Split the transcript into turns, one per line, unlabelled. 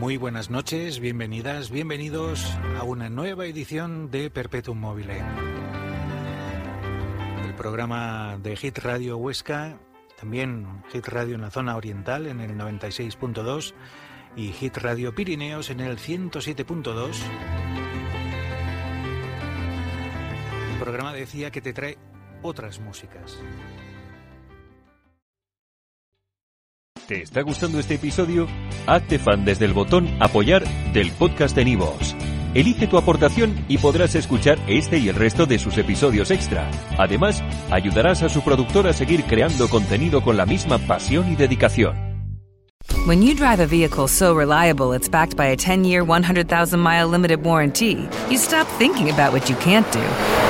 Muy buenas noches, bienvenidas, bienvenidos a una nueva edición de Perpetuum Mobile. El programa de Hit Radio Huesca, también Hit Radio en la zona oriental en el 96.2 y Hit Radio Pirineos en el 107.2. El programa decía que te trae otras músicas.
¿Te está gustando este episodio? Hazte fan desde el botón Apoyar del podcast de Nivos. Elige tu aportación y podrás escuchar este y el resto de sus episodios extra. Además, ayudarás a su productor a seguir creando contenido con la misma pasión y dedicación.
When you drive a vehicle so reliable it's backed by a 10 year, 100,000 mile limited warranty, you stop thinking about what you can't do